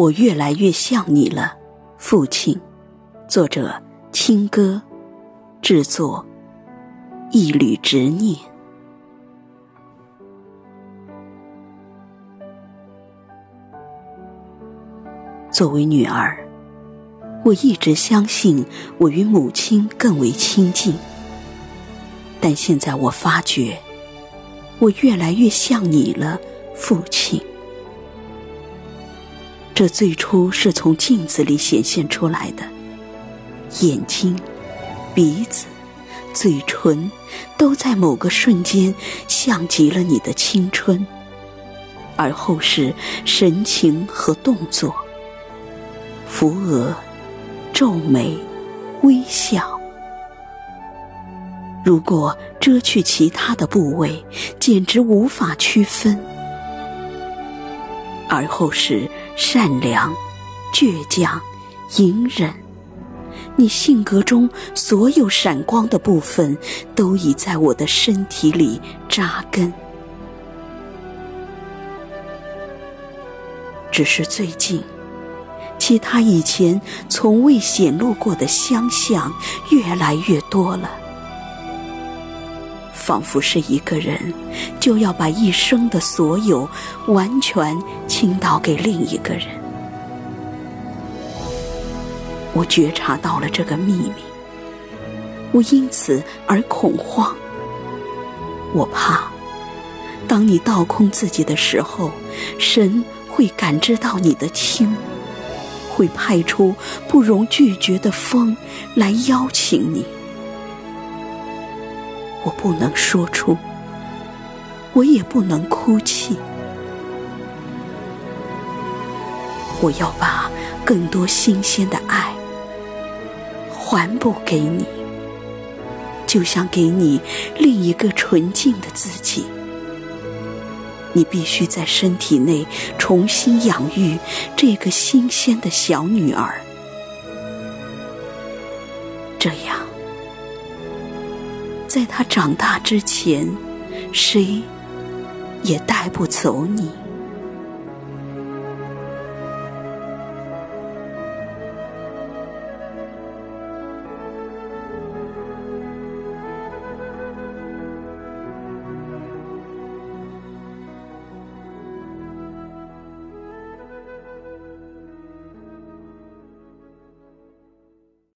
我越来越像你了，父亲。作者：青歌，制作：一缕执念。作为女儿，我一直相信我与母亲更为亲近，但现在我发觉，我越来越像你了，父亲。这最初是从镜子里显现出来的，眼睛、鼻子、嘴唇，都在某个瞬间像极了你的青春，而后是神情和动作，扶额、皱眉、微笑。如果遮去其他的部位，简直无法区分。而后是善良、倔强、隐忍。你性格中所有闪光的部分，都已在我的身体里扎根。只是最近，其他以前从未显露过的相像越来越多了。仿佛是一个人，就要把一生的所有完全倾倒给另一个人。我觉察到了这个秘密，我因此而恐慌。我怕，当你倒空自己的时候，神会感知到你的轻，会派出不容拒绝的风来邀请你。我不能说出，我也不能哭泣。我要把更多新鲜的爱还不给你，就像给你另一个纯净的自己。你必须在身体内重新养育这个新鲜的小女儿，这样。在他长大之前，谁也带不走你。